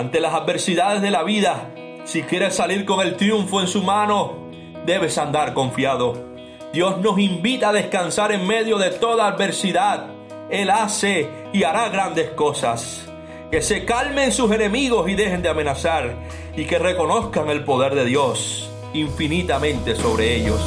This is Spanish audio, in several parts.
Ante las adversidades de la vida, si quieres salir con el triunfo en su mano, debes andar confiado. Dios nos invita a descansar en medio de toda adversidad. Él hace y hará grandes cosas. Que se calmen sus enemigos y dejen de amenazar y que reconozcan el poder de Dios infinitamente sobre ellos.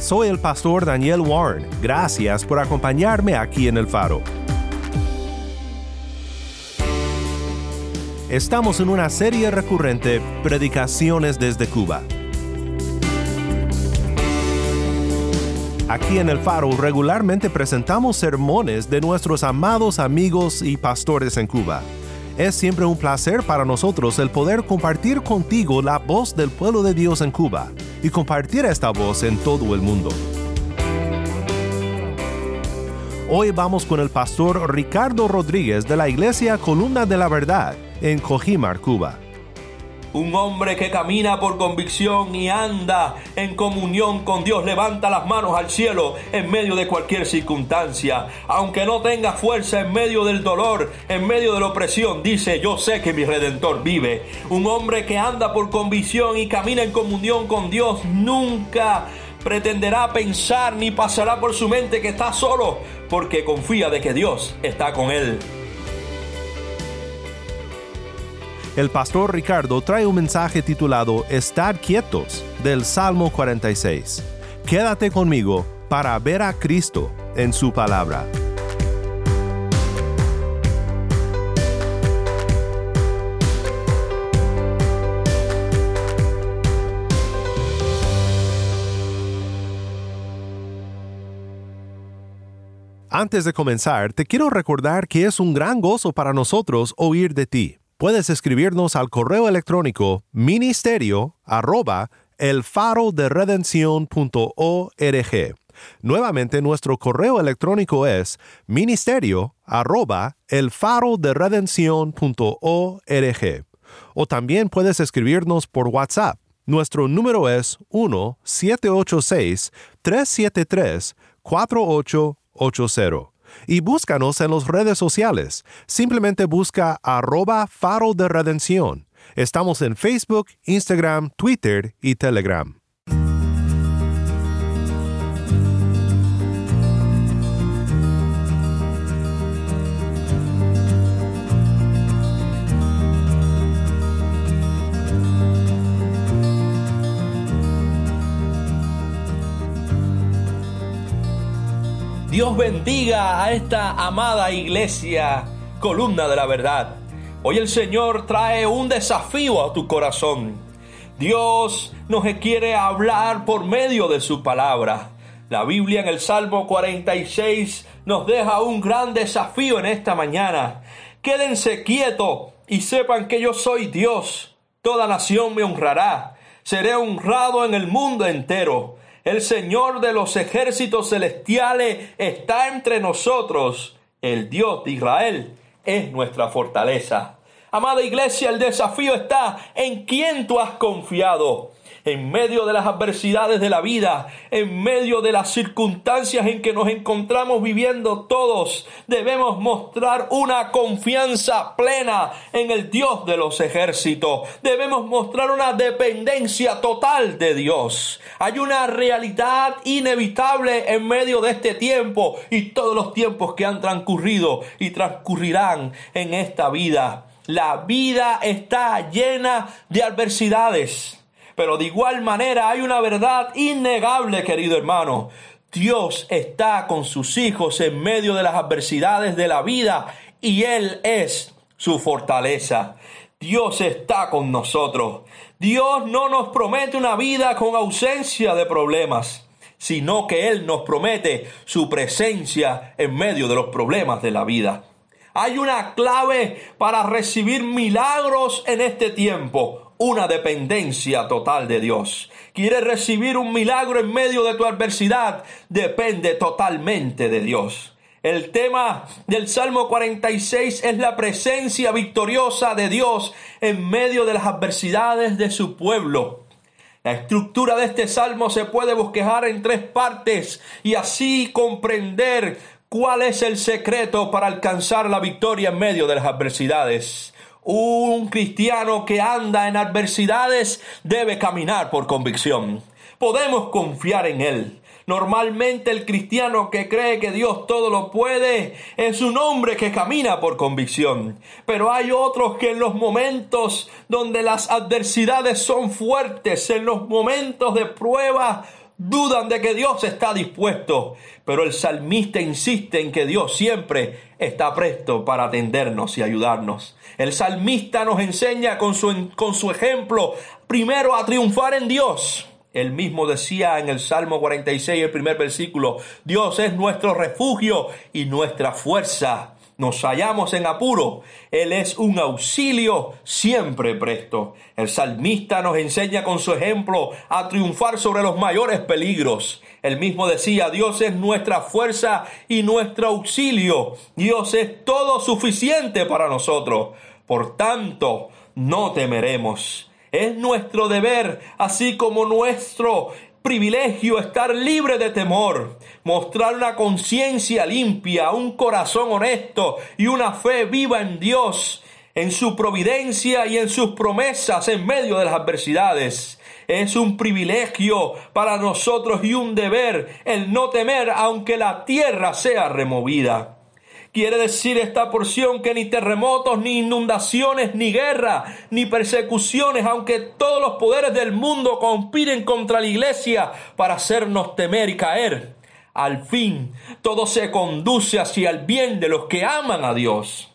Soy el pastor Daniel Warren. Gracias por acompañarme aquí en el faro. Estamos en una serie recurrente, Predicaciones desde Cuba. Aquí en el faro regularmente presentamos sermones de nuestros amados amigos y pastores en Cuba. Es siempre un placer para nosotros el poder compartir contigo la voz del pueblo de Dios en Cuba y compartir esta voz en todo el mundo. Hoy vamos con el pastor Ricardo Rodríguez de la Iglesia Columna de la Verdad en Cojimar, Cuba. Un hombre que camina por convicción y anda en comunión con Dios, levanta las manos al cielo en medio de cualquier circunstancia. Aunque no tenga fuerza en medio del dolor, en medio de la opresión, dice, yo sé que mi redentor vive. Un hombre que anda por convicción y camina en comunión con Dios nunca pretenderá pensar ni pasará por su mente que está solo, porque confía de que Dios está con él. El pastor Ricardo trae un mensaje titulado Estad quietos del Salmo 46. Quédate conmigo para ver a Cristo en su palabra. Antes de comenzar, te quiero recordar que es un gran gozo para nosotros oír de ti puedes escribirnos al correo electrónico ministerio arroba el Nuevamente, nuestro correo electrónico es ministerio arroba el O también puedes escribirnos por WhatsApp. Nuestro número es 1-786-373-4880 y búscanos en las redes sociales. Simplemente busca arroba faro de redención. Estamos en Facebook, Instagram, Twitter y Telegram. Dios bendiga a esta amada iglesia, columna de la verdad. Hoy el Señor trae un desafío a tu corazón. Dios nos quiere hablar por medio de su palabra. La Biblia en el Salmo 46 nos deja un gran desafío en esta mañana. Quédense quietos y sepan que yo soy Dios. Toda nación me honrará. Seré honrado en el mundo entero. El Señor de los ejércitos celestiales está entre nosotros. El Dios de Israel es nuestra fortaleza. Amada iglesia, el desafío está en quién tú has confiado en medio de las adversidades de la vida, en medio de las circunstancias en que nos encontramos viviendo todos, debemos mostrar una confianza plena en el Dios de los ejércitos. Debemos mostrar una dependencia total de Dios. Hay una realidad inevitable en medio de este tiempo y todos los tiempos que han transcurrido y transcurrirán en esta vida. La vida está llena de adversidades. Pero de igual manera hay una verdad innegable, querido hermano. Dios está con sus hijos en medio de las adversidades de la vida y Él es su fortaleza. Dios está con nosotros. Dios no nos promete una vida con ausencia de problemas, sino que Él nos promete su presencia en medio de los problemas de la vida. Hay una clave para recibir milagros en este tiempo, una dependencia total de Dios. ¿Quieres recibir un milagro en medio de tu adversidad? Depende totalmente de Dios. El tema del Salmo 46 es la presencia victoriosa de Dios en medio de las adversidades de su pueblo. La estructura de este salmo se puede bosquejar en tres partes y así comprender cuál es el secreto para alcanzar la victoria en medio de las adversidades. Un cristiano que anda en adversidades debe caminar por convicción. Podemos confiar en Él. Normalmente el cristiano que cree que Dios todo lo puede es un hombre que camina por convicción. Pero hay otros que en los momentos donde las adversidades son fuertes, en los momentos de prueba, dudan de que Dios está dispuesto. Pero el salmista insiste en que Dios siempre está presto para atendernos y ayudarnos. El salmista nos enseña con su, con su ejemplo primero a triunfar en Dios. Él mismo decía en el Salmo 46, el primer versículo, Dios es nuestro refugio y nuestra fuerza. Nos hallamos en apuro. Él es un auxilio siempre presto. El salmista nos enseña con su ejemplo a triunfar sobre los mayores peligros. Él mismo decía, Dios es nuestra fuerza y nuestro auxilio. Dios es todo suficiente para nosotros. Por tanto, no temeremos. Es nuestro deber, así como nuestro privilegio estar libre de temor, mostrar una conciencia limpia, un corazón honesto y una fe viva en Dios, en su providencia y en sus promesas en medio de las adversidades. Es un privilegio para nosotros y un deber el no temer aunque la tierra sea removida. Quiere decir esta porción que ni terremotos, ni inundaciones, ni guerra, ni persecuciones, aunque todos los poderes del mundo conspiren contra la iglesia para hacernos temer y caer, al fin todo se conduce hacia el bien de los que aman a Dios.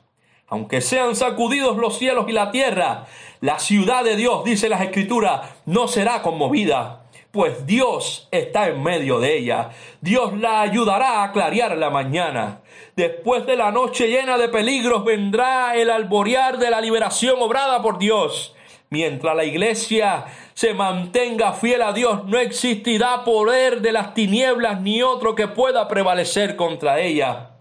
Aunque sean sacudidos los cielos y la tierra, la ciudad de Dios, dice las escrituras, no será conmovida pues Dios está en medio de ella. Dios la ayudará a clarear la mañana. Después de la noche llena de peligros vendrá el alborear de la liberación obrada por Dios. Mientras la iglesia se mantenga fiel a Dios, no existirá poder de las tinieblas ni otro que pueda prevalecer contra ella.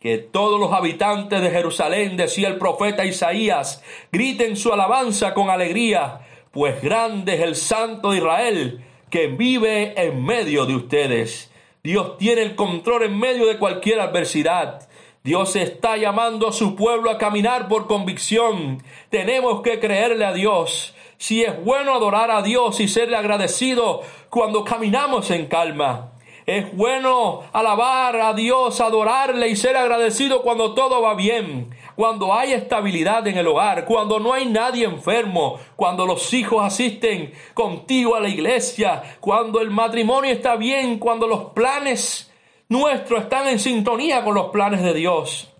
Que todos los habitantes de Jerusalén, decía el profeta Isaías, griten su alabanza con alegría, pues grande es el Santo de Israel que vive en medio de ustedes. Dios tiene el control en medio de cualquier adversidad. Dios está llamando a su pueblo a caminar por convicción. Tenemos que creerle a Dios. Si es bueno adorar a Dios y serle agradecido cuando caminamos en calma. Es bueno alabar a Dios, adorarle y ser agradecido cuando todo va bien, cuando hay estabilidad en el hogar, cuando no hay nadie enfermo, cuando los hijos asisten contigo a la iglesia, cuando el matrimonio está bien, cuando los planes nuestros están en sintonía con los planes de Dios.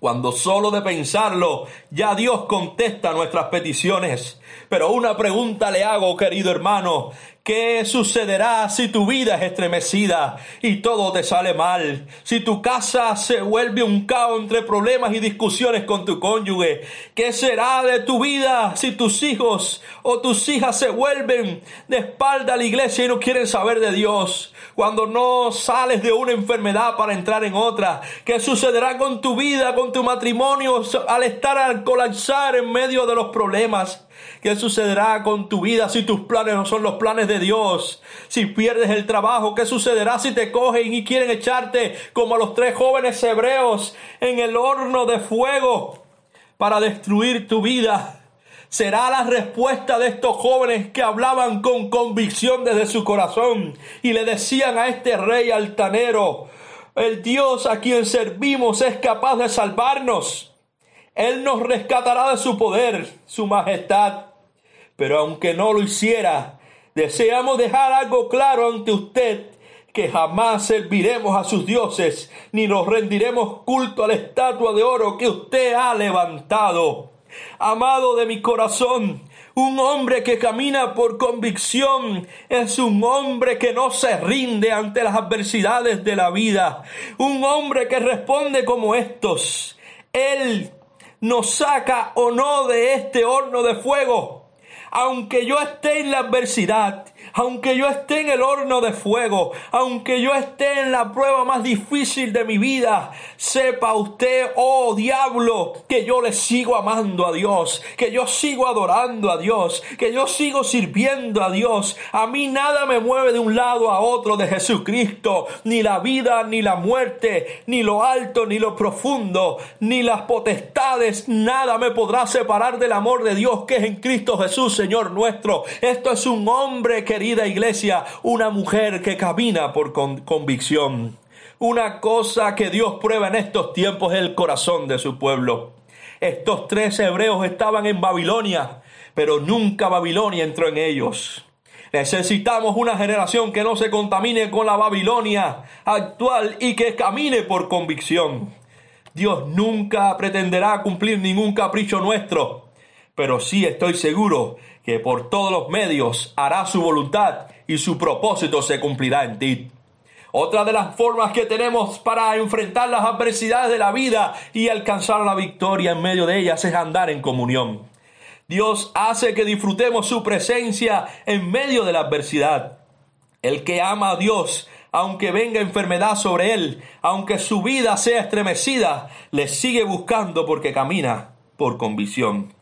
Cuando solo de pensarlo ya Dios contesta nuestras peticiones. Pero una pregunta le hago, querido hermano. ¿Qué sucederá si tu vida es estremecida y todo te sale mal? Si tu casa se vuelve un caos entre problemas y discusiones con tu cónyuge. ¿Qué será de tu vida si tus hijos o tus hijas se vuelven de espalda a la iglesia y no quieren saber de Dios? Cuando no sales de una enfermedad para entrar en otra. ¿Qué sucederá con tu vida, con tu matrimonio al estar al colapsar en medio de los problemas? ¿Qué sucederá con tu vida si tus planes no son los planes de Dios? Si pierdes el trabajo, ¿qué sucederá si te cogen y quieren echarte como a los tres jóvenes hebreos en el horno de fuego para destruir tu vida? Será la respuesta de estos jóvenes que hablaban con convicción desde su corazón y le decían a este rey altanero, el Dios a quien servimos es capaz de salvarnos. Él nos rescatará de su poder, su majestad. Pero aunque no lo hiciera, deseamos dejar algo claro ante usted, que jamás serviremos a sus dioses, ni nos rendiremos culto a la estatua de oro que usted ha levantado. Amado de mi corazón, un hombre que camina por convicción es un hombre que no se rinde ante las adversidades de la vida. Un hombre que responde como estos. Él nos saca o no de este horno de fuego. Aunque yo esté en la adversidad, aunque yo esté en el horno de fuego, aunque yo esté en la prueba más difícil de mi vida, sepa usted, oh diablo, que yo le sigo amando a Dios, que yo sigo adorando a Dios, que yo sigo sirviendo a Dios. A mí nada me mueve de un lado a otro de Jesucristo, ni la vida, ni la muerte, ni lo alto, ni lo profundo, ni las potestades, nada me podrá separar del amor de Dios que es en Cristo Jesús, Señor nuestro. Esto es un hombre querido iglesia, una mujer que camina por convicción. Una cosa que Dios prueba en estos tiempos es el corazón de su pueblo. Estos tres hebreos estaban en Babilonia, pero nunca Babilonia entró en ellos. Necesitamos una generación que no se contamine con la Babilonia actual y que camine por convicción. Dios nunca pretenderá cumplir ningún capricho nuestro, pero sí estoy seguro que por todos los medios hará su voluntad y su propósito se cumplirá en ti. Otra de las formas que tenemos para enfrentar las adversidades de la vida y alcanzar la victoria en medio de ellas es andar en comunión. Dios hace que disfrutemos su presencia en medio de la adversidad. El que ama a Dios, aunque venga enfermedad sobre él, aunque su vida sea estremecida, le sigue buscando porque camina por convicción.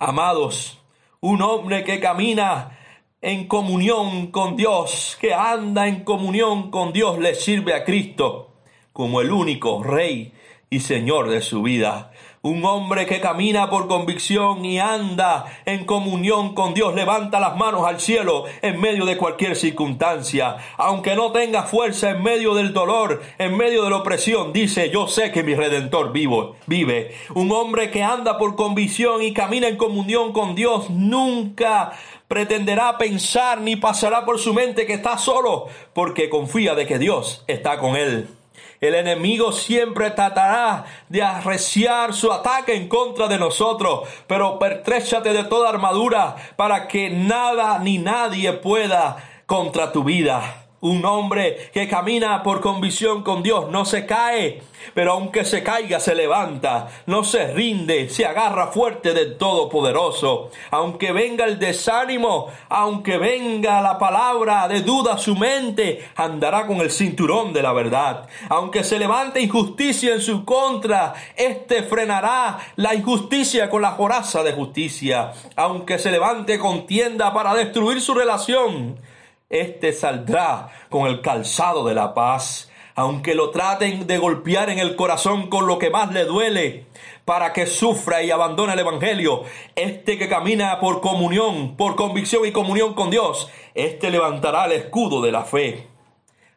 Amados, un hombre que camina en comunión con Dios, que anda en comunión con Dios, le sirve a Cristo como el único Rey y Señor de su vida. Un hombre que camina por convicción y anda en comunión con Dios, levanta las manos al cielo en medio de cualquier circunstancia. Aunque no tenga fuerza en medio del dolor, en medio de la opresión, dice, yo sé que mi redentor vivo, vive. Un hombre que anda por convicción y camina en comunión con Dios nunca pretenderá pensar ni pasará por su mente que está solo, porque confía de que Dios está con él. El enemigo siempre tratará de arreciar su ataque en contra de nosotros, pero pertréchate de toda armadura para que nada ni nadie pueda contra tu vida. Un hombre que camina por convicción con Dios no se cae, pero aunque se caiga se levanta, no se rinde, se agarra fuerte del Todopoderoso. Aunque venga el desánimo, aunque venga la palabra de duda a su mente, andará con el cinturón de la verdad. Aunque se levante injusticia en su contra, éste frenará la injusticia con la coraza de justicia. Aunque se levante contienda para destruir su relación, este saldrá con el calzado de la paz, aunque lo traten de golpear en el corazón con lo que más le duele, para que sufra y abandone el Evangelio. Este que camina por comunión, por convicción y comunión con Dios, este levantará el escudo de la fe.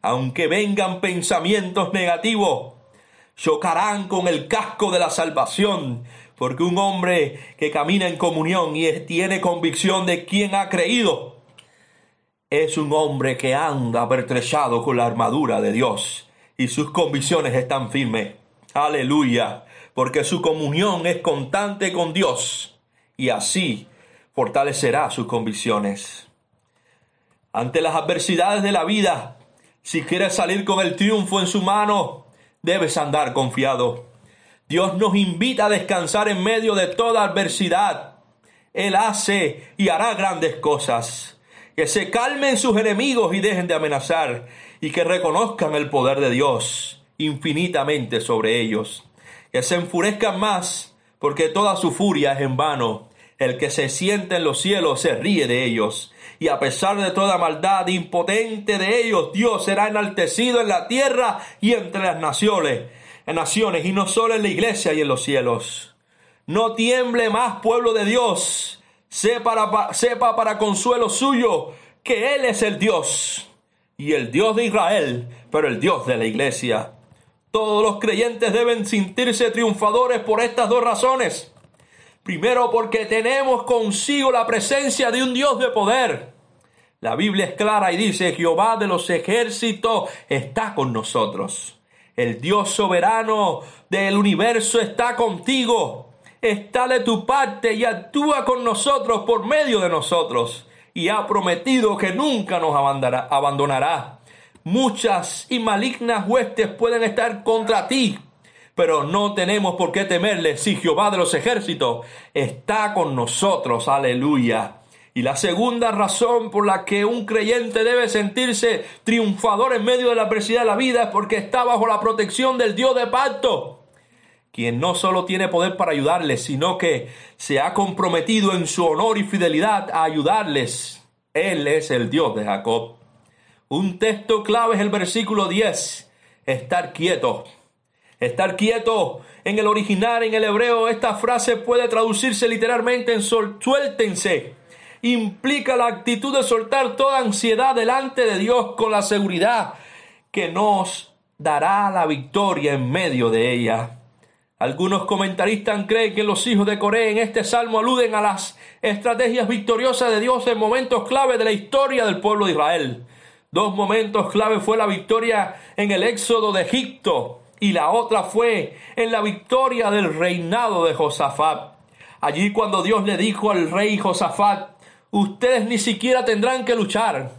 Aunque vengan pensamientos negativos, chocarán con el casco de la salvación, porque un hombre que camina en comunión y tiene convicción de quien ha creído, es un hombre que anda pertrechado con la armadura de Dios y sus convicciones están firmes. Aleluya, porque su comunión es constante con Dios y así fortalecerá sus convicciones. Ante las adversidades de la vida, si quieres salir con el triunfo en su mano, debes andar confiado. Dios nos invita a descansar en medio de toda adversidad. Él hace y hará grandes cosas que se calmen sus enemigos y dejen de amenazar, y que reconozcan el poder de Dios infinitamente sobre ellos, que se enfurezcan más, porque toda su furia es en vano. El que se siente en los cielos se ríe de ellos, y a pesar de toda maldad impotente de ellos, Dios será enaltecido en la tierra y entre las naciones, en naciones, y no solo en la iglesia y en los cielos. No tiemble más, pueblo de Dios, sepa, sepa para consuelo suyo que Él es el Dios y el Dios de Israel, pero el Dios de la iglesia. Todos los creyentes deben sentirse triunfadores por estas dos razones. Primero porque tenemos consigo la presencia de un Dios de poder. La Biblia es clara y dice, Jehová de los ejércitos está con nosotros. El Dios soberano del universo está contigo. Está de tu parte y actúa con nosotros por medio de nosotros. Y ha prometido que nunca nos abandonará. Muchas y malignas huestes pueden estar contra ti, pero no tenemos por qué temerle si Jehová de los ejércitos está con nosotros. Aleluya. Y la segunda razón por la que un creyente debe sentirse triunfador en medio de la adversidad de la vida es porque está bajo la protección del Dios de pacto, quien no solo tiene poder para ayudarles, sino que se ha comprometido en su honor y fidelidad a ayudarles. Él es el Dios de Jacob. Un texto clave es el versículo 10, estar quieto. Estar quieto en el original, en el hebreo, esta frase puede traducirse literalmente en suéltense implica la actitud de soltar toda ansiedad delante de Dios con la seguridad que nos dará la victoria en medio de ella. Algunos comentaristas creen que los hijos de Corea en este salmo aluden a las estrategias victoriosas de Dios en momentos clave de la historia del pueblo de Israel. Dos momentos clave fue la victoria en el éxodo de Egipto y la otra fue en la victoria del reinado de Josafat. Allí cuando Dios le dijo al rey Josafat, ustedes ni siquiera tendrán que luchar.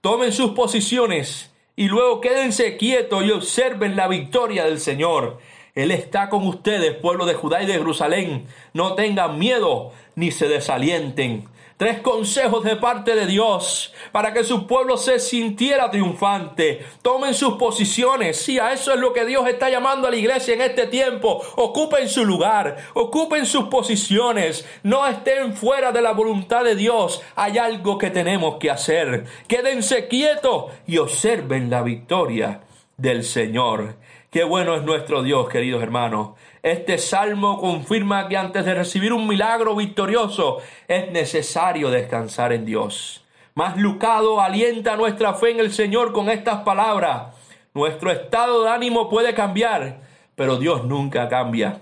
Tomen sus posiciones y luego quédense quietos y observen la victoria del Señor. Él está con ustedes, pueblo de Judá y de Jerusalén. No tengan miedo ni se desalienten. Tres consejos de parte de Dios para que su pueblo se sintiera triunfante. Tomen sus posiciones. Sí, a eso es lo que Dios está llamando a la iglesia en este tiempo. Ocupen su lugar, ocupen sus posiciones. No estén fuera de la voluntad de Dios. Hay algo que tenemos que hacer. Quédense quietos y observen la victoria del Señor. Qué bueno es nuestro Dios, queridos hermanos. Este salmo confirma que antes de recibir un milagro victorioso es necesario descansar en Dios. Más Lucado alienta nuestra fe en el Señor con estas palabras. Nuestro estado de ánimo puede cambiar, pero Dios nunca cambia.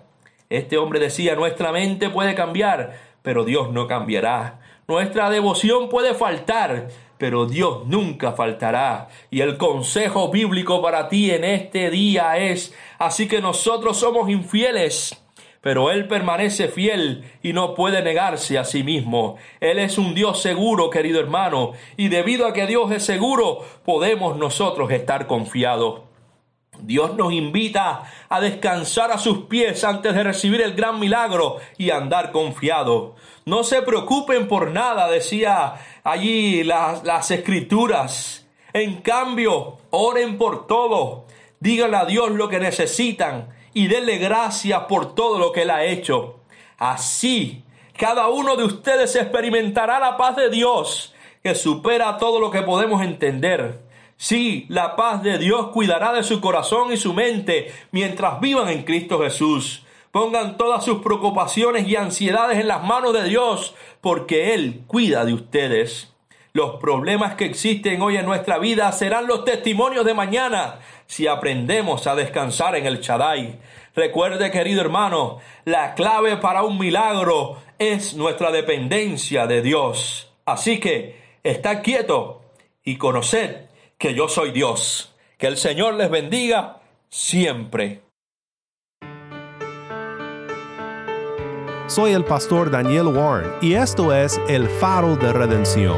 Este hombre decía, nuestra mente puede cambiar, pero Dios no cambiará. Nuestra devoción puede faltar, pero Dios nunca faltará. Y el consejo bíblico para ti en este día es, así que nosotros somos infieles, pero Él permanece fiel y no puede negarse a sí mismo. Él es un Dios seguro, querido hermano, y debido a que Dios es seguro, podemos nosotros estar confiados. Dios nos invita a descansar a sus pies antes de recibir el gran milagro y andar confiado. No se preocupen por nada, decía allí las, las escrituras. En cambio, oren por todo. Díganle a Dios lo que necesitan y denle gracias por todo lo que Él ha hecho. Así, cada uno de ustedes experimentará la paz de Dios que supera todo lo que podemos entender. Sí, la paz de Dios cuidará de su corazón y su mente mientras vivan en Cristo Jesús. Pongan todas sus preocupaciones y ansiedades en las manos de Dios, porque Él cuida de ustedes. Los problemas que existen hoy en nuestra vida serán los testimonios de mañana si aprendemos a descansar en el Chadai. Recuerde, querido hermano, la clave para un milagro es nuestra dependencia de Dios. Así que, está quieto y conoced que yo soy Dios. Que el Señor les bendiga siempre. Soy el pastor Daniel Warren y esto es El Faro de Redención.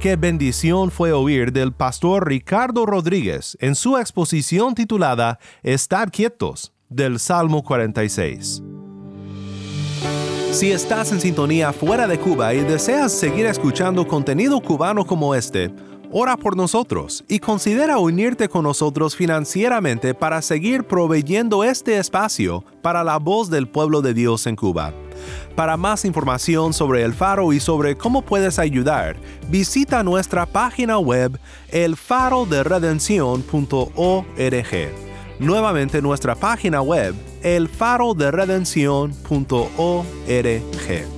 Qué bendición fue oír del pastor Ricardo Rodríguez en su exposición titulada Estar quietos del Salmo 46. Si estás en sintonía fuera de Cuba y deseas seguir escuchando contenido cubano como este, ora por nosotros y considera unirte con nosotros financieramente para seguir proveyendo este espacio para la voz del pueblo de Dios en Cuba. Para más información sobre el faro y sobre cómo puedes ayudar, visita nuestra página web elfaroderedención.org. Nuevamente nuestra página web elfaroderedención.org.